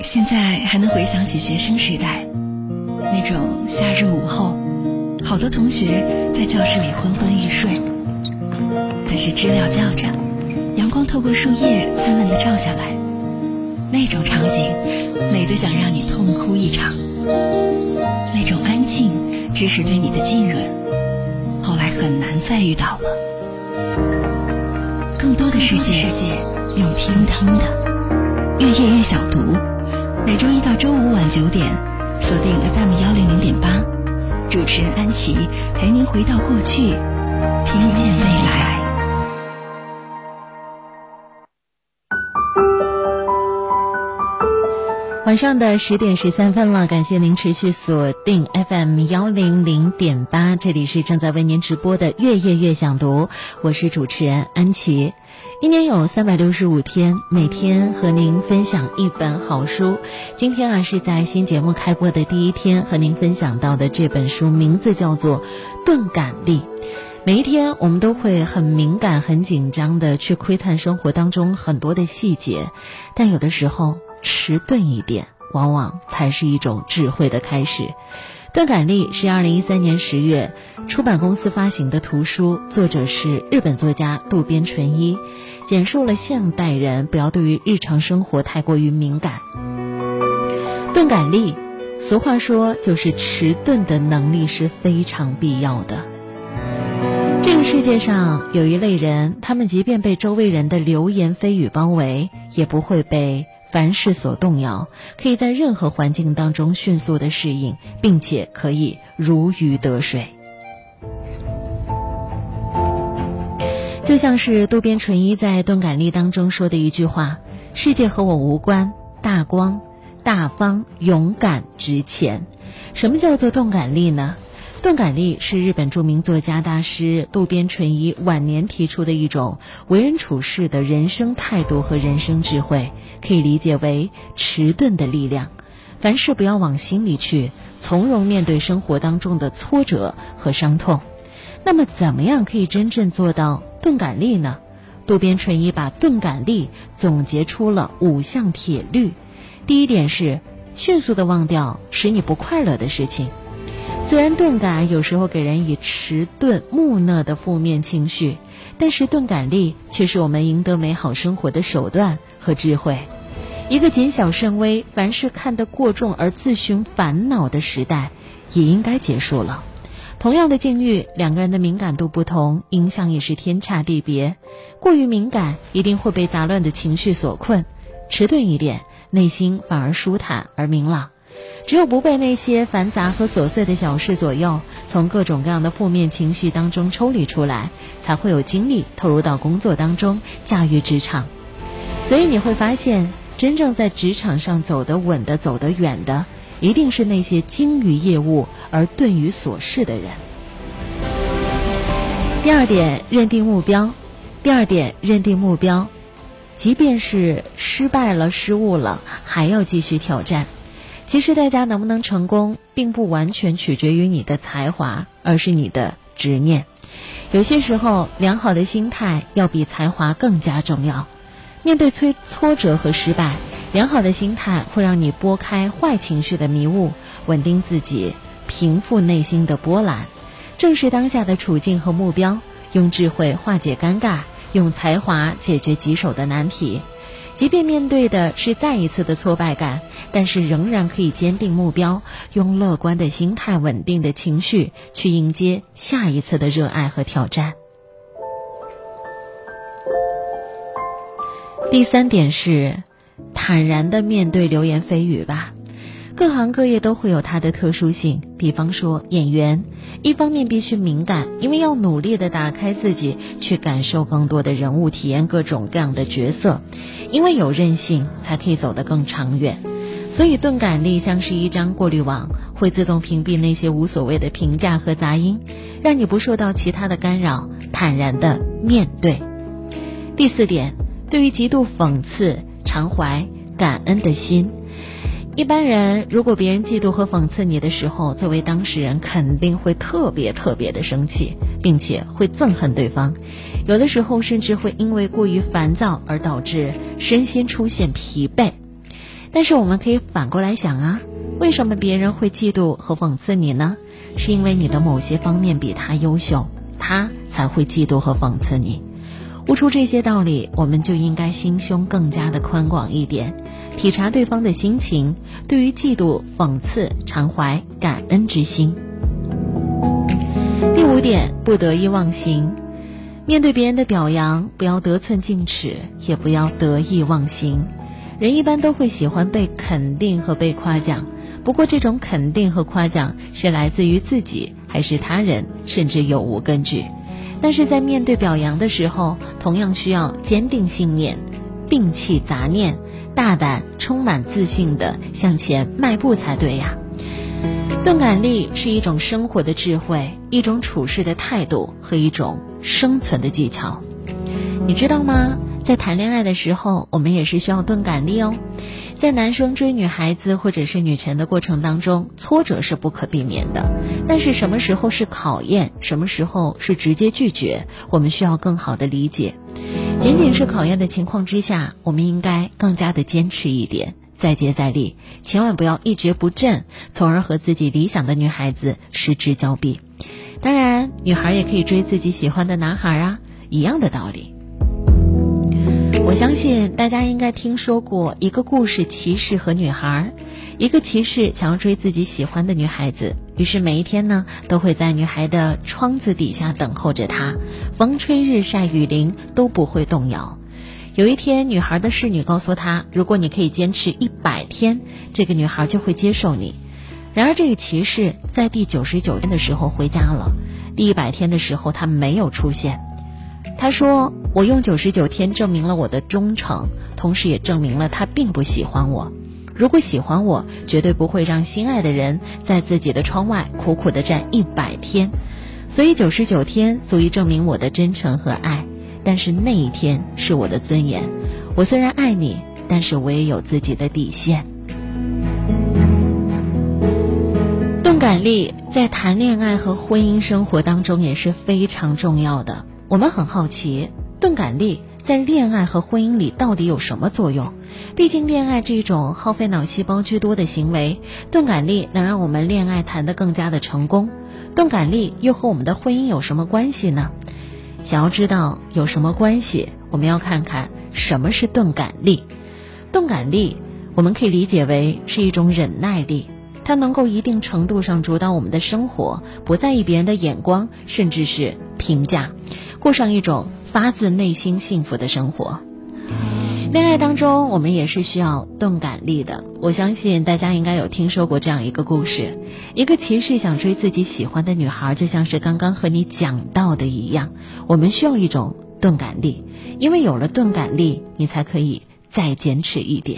现在还能回想起学生时代，那种夏日午后，好多同学在教室里昏昏欲睡，但是知了叫着，阳光透过树叶灿烂的照下来，那种场景美得想让你痛哭一场。那种安静，只是对你的浸润，后来很难再遇到了。更多的世界用听听的，越夜越想读。每周一到周五晚九点，锁定 FM 幺零零点八，主持人安琪陪您回到过去，听见未来。晚上的十点十三分了，感谢您持续锁定 FM 幺零零点八，这里是正在为您直播的《月夜月想读》，我是主持人安琪。一年有三百六十五天，每天和您分享一本好书。今天啊，是在新节目开播的第一天，和您分享到的这本书名字叫做《钝感力》。每一天，我们都会很敏感、很紧张的去窥探生活当中很多的细节，但有的时候迟钝一点，往往才是一种智慧的开始。《钝感力》是二零一三年十月出版公司发行的图书，作者是日本作家渡边淳一，简述了现代人不要对于日常生活太过于敏感。钝感力，俗话说就是迟钝的能力是非常必要的。这个世界上有一类人，他们即便被周围人的流言蜚语包围，也不会被。凡事所动摇，可以在任何环境当中迅速的适应，并且可以如鱼得水。就像是渡边淳一在《钝感力》当中说的一句话：“世界和我无关，大光、大方、勇敢、值钱。”什么叫做动感力呢？钝感力是日本著名作家大师渡边淳一晚年提出的一种为人处事的人生态度和人生智慧，可以理解为迟钝的力量。凡事不要往心里去，从容面对生活当中的挫折和伤痛。那么，怎么样可以真正做到钝感力呢？渡边淳一把钝感力总结出了五项铁律。第一点是迅速的忘掉使你不快乐的事情。虽然钝感有时候给人以迟钝、木讷的负面情绪，但是钝感力却是我们赢得美好生活的手段和智慧。一个谨小慎微、凡事看得过重而自寻烦恼的时代，也应该结束了。同样的境遇，两个人的敏感度不同，影响也是天差地别。过于敏感，一定会被杂乱的情绪所困；迟钝一点，内心反而舒坦而明朗。只有不被那些繁杂和琐碎的小事左右，从各种各样的负面情绪当中抽离出来，才会有精力投入到工作当中，驾驭职场。所以你会发现，真正在职场上走得稳的、走得远的，一定是那些精于业务而钝于琐事的人。第二点，认定目标。第二点，认定目标，即便是失败了、失误了，还要继续挑战。其实大家能不能成功，并不完全取决于你的才华，而是你的执念。有些时候，良好的心态要比才华更加重要。面对挫挫折和失败，良好的心态会让你拨开坏情绪的迷雾，稳定自己，平复内心的波澜，正视当下的处境和目标，用智慧化解尴尬，用才华解决棘手的难题。即便面对的是再一次的挫败感，但是仍然可以坚定目标，用乐观的心态、稳定的情绪去迎接下一次的热爱和挑战。第三点是，坦然的面对流言蜚语吧。各行各业都会有它的特殊性，比方说演员，一方面必须敏感，因为要努力的打开自己，去感受更多的人物，体验各种各样的角色，因为有韧性，才可以走得更长远。所以钝感力像是一张过滤网，会自动屏蔽那些无所谓的评价和杂音，让你不受到其他的干扰，坦然的面对。第四点，对于极度讽刺，常怀感恩的心。一般人如果别人嫉妒和讽刺你的时候，作为当事人肯定会特别特别的生气，并且会憎恨对方，有的时候甚至会因为过于烦躁而导致身心出现疲惫。但是我们可以反过来想啊，为什么别人会嫉妒和讽刺你呢？是因为你的某些方面比他优秀，他才会嫉妒和讽刺你。悟出这些道理，我们就应该心胸更加的宽广一点，体察对方的心情，对于嫉妒、讽刺，常怀感恩之心。第五点，不得意忘形。面对别人的表扬，不要得寸进尺，也不要得意忘形。人一般都会喜欢被肯定和被夸奖，不过这种肯定和夸奖是来自于自己还是他人，甚至有无根据。但是在面对表扬的时候，同样需要坚定信念，摒弃杂念，大胆、充满自信的向前迈步才对呀。钝感力是一种生活的智慧，一种处事的态度和一种生存的技巧。你知道吗？在谈恋爱的时候，我们也是需要钝感力哦。在男生追女孩子或者是女神的过程当中，挫折是不可避免的。但是什么时候是考验，什么时候是直接拒绝，我们需要更好的理解。仅仅是考验的情况之下，我们应该更加的坚持一点。再接再厉，千万不要一蹶不振，从而和自己理想的女孩子失之交臂。当然，女孩也可以追自己喜欢的男孩啊，一样的道理。我相信大家应该听说过一个故事：骑士和女孩。一个骑士想要追自己喜欢的女孩子，于是每一天呢，都会在女孩的窗子底下等候着她，风吹日晒雨淋都不会动摇。有一天，女孩的侍女告诉他：“如果你可以坚持一百天，这个女孩就会接受你。”然而，这个骑士在第九十九天的时候回家了。第一百天的时候，他没有出现。他说：“我用九十九天证明了我的忠诚，同时也证明了他并不喜欢我。如果喜欢我，绝对不会让心爱的人在自己的窗外苦苦的站一百天。所以，九十九天足以证明我的真诚和爱。”但是那一天是我的尊严。我虽然爱你，但是我也有自己的底线。钝感力在谈恋爱和婚姻生活当中也是非常重要的。我们很好奇，钝感力在恋爱和婚姻里到底有什么作用？毕竟恋爱这种耗费脑细胞居多的行为，钝感力能让我们恋爱谈得更加的成功。钝感力又和我们的婚姻有什么关系呢？想要知道有什么关系，我们要看看什么是钝感力。钝感力，我们可以理解为是一种忍耐力，它能够一定程度上主导我们的生活，不在意别人的眼光，甚至是评价，过上一种发自内心幸福的生活。恋爱当中，我们也是需要钝感力的。我相信大家应该有听说过这样一个故事：一个骑士想追自己喜欢的女孩，就像是刚刚和你讲到的一样，我们需要一种钝感力，因为有了钝感力，你才可以再坚持一点。